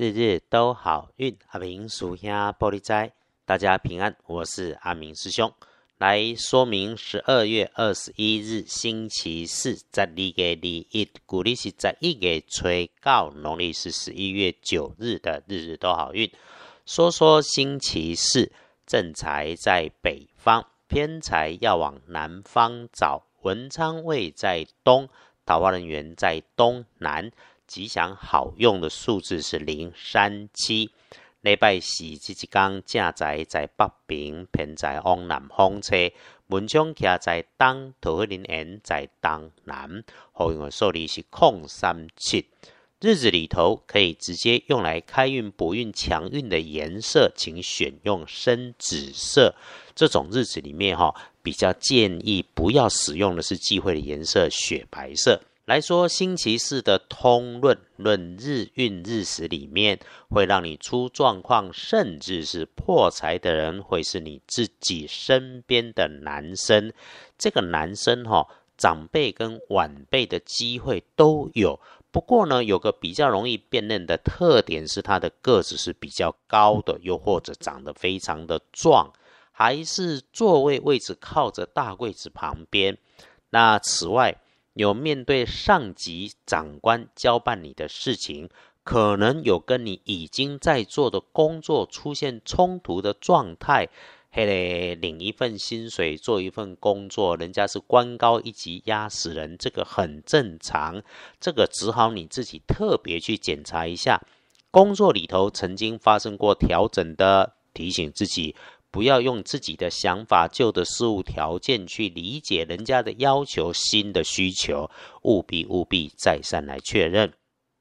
日日都好运。阿明属下玻璃斋，大家平安。我是阿明师兄，来说明十二月二十一日星期四，十二月二一，古历是在一月初九，农历是十一月九日的日日都好运。说说星期四，正财在北方，偏财要往南方找。文昌位在东，桃花人员在东南。吉祥好用的数字是零三七。礼拜四这一天，正在在北边，偏在往南方车。文昌徛在东，桃花人缘在东南。好用的数字是空三七。日子里头可以直接用来开运补运强运的颜色，请选用深紫色。这种日子里面哈，比较建议不要使用的是忌讳的颜色雪白色。来说星期四的通论论日运日时里面，会让你出状况，甚至是破财的人，会是你自己身边的男生。这个男生哈，长辈跟晚辈的机会都有。不过呢，有个比较容易辨认的特点是，他的个子是比较高的，又或者长得非常的壮，还是座位位置靠着大柜子旁边。那此外，有面对上级长官交办你的事情，可能有跟你已经在做的工作出现冲突的状态。嘿嘞，领一份薪水做一份工作，人家是官高一级压死人，这个很正常。这个只好你自己特别去检查一下，工作里头曾经发生过调整的，提醒自己不要用自己的想法、旧的事物条件去理解人家的要求、新的需求，务必务必再三来确认。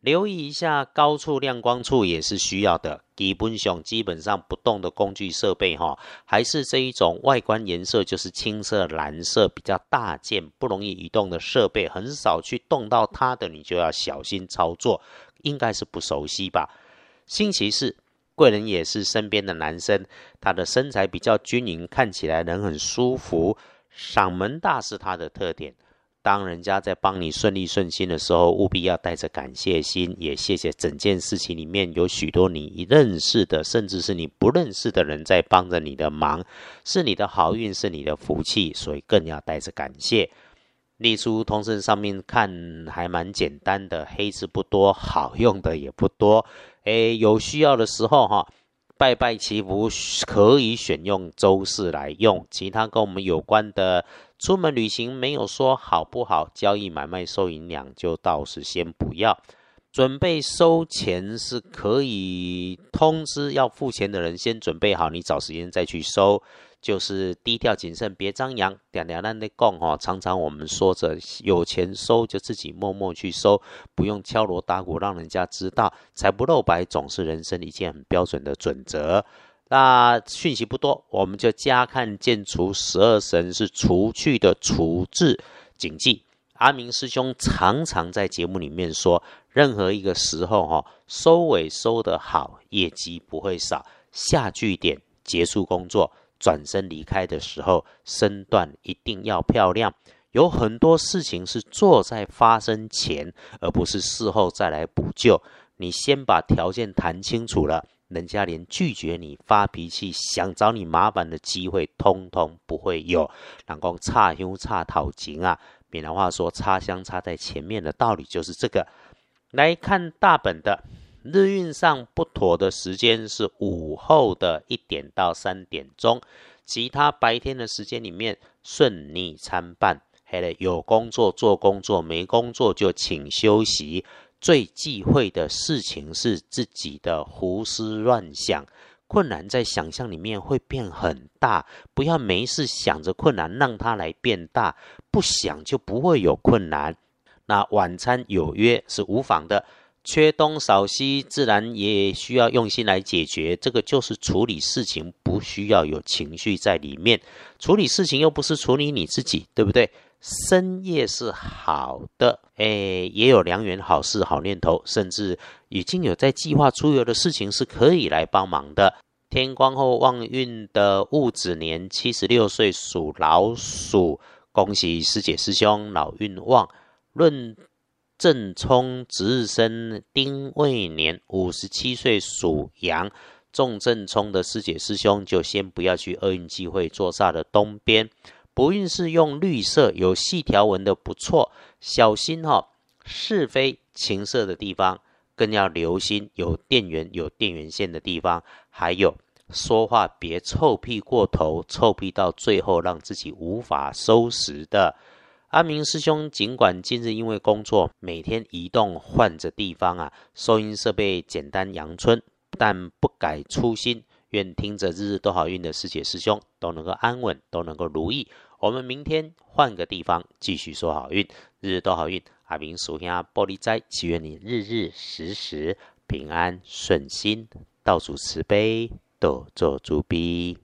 留意一下高处亮光处也是需要的。基本上基本上不动的工具设备哈，还是这一种外观颜色就是青色、蓝色比较大件、不容易移动的设备，很少去动到它的，你就要小心操作。应该是不熟悉吧？星期四，贵人也是身边的男生，他的身材比较均匀，看起来人很舒服，嗓门大是他的特点。当人家在帮你顺利顺心的时候，务必要带着感谢心，也谢谢整件事情里面有许多你认识的，甚至是你不认识的人在帮着你的忙，是你的好运，是你的福气，所以更要带着感谢。隶书通身上面看还蛮简单的，黑字不多，好用的也不多。诶，有需要的时候哈，拜拜祈福可以选用周四来用，其他跟我们有关的。出门旅行没有说好不好，交易买卖收银两就到时先不要。准备收钱是可以通知要付钱的人先准备好，你找时间再去收，就是低调谨慎，别张扬。点点那的供哈，常常我们说着有钱收就自己默默去收，不用敲锣打鼓让人家知道，财不露白总是人生一件很标准的准则。那讯息不多，我们就加看见除十二神是除去的除字谨记。阿明师兄常常在节目里面说，任何一个时候哈，收尾收得好，业绩不会少。下句点结束工作，转身离开的时候，身段一定要漂亮。有很多事情是做在发生前，而不是事后再来补救。你先把条件谈清楚了。人家连拒绝你、发脾气、想找你麻烦的机会，通通不会有。人讲差香差讨情啊，闽南话说插香插在前面的道理就是这个。来看大本的日运上不妥的时间是午后的一点到三点钟，其他白天的时间里面顺利参半。嘿了，有工作做工作，没工作就请休息。最忌讳的事情是自己的胡思乱想，困难在想象里面会变很大。不要没事想着困难，让它来变大。不想就不会有困难。那晚餐有约是无妨的，缺东少西，自然也需要用心来解决。这个就是处理事情，不需要有情绪在里面。处理事情又不是处理你自己，对不对？深夜是好的，哎，也有良缘、好事、好念头，甚至已经有在计划出游的事情是可以来帮忙的。天光后旺运的戊子年，七十六岁属老鼠，恭喜师姐师兄老运旺。论正冲值日生丁未年，五十七岁属羊。重正冲的师姐师兄就先不要去厄运机会坐煞的东边。不运是用绿色有细条纹的不错，小心哈是非情色的地方，更要留心有电源有电源线的地方，还有说话别臭屁过头，臭屁到最后让自己无法收拾的。阿明师兄，尽管近日因为工作每天移动换着地方啊，收音设备简单阳春，但不改初心。愿听着日日都好运的师姐师兄都能够安稳，都能够如意。我们明天换个地方继续说好运，日日都好运。阿明属下玻璃斋，祈愿你日日时时平安顺心，道主慈悲，多做主逼。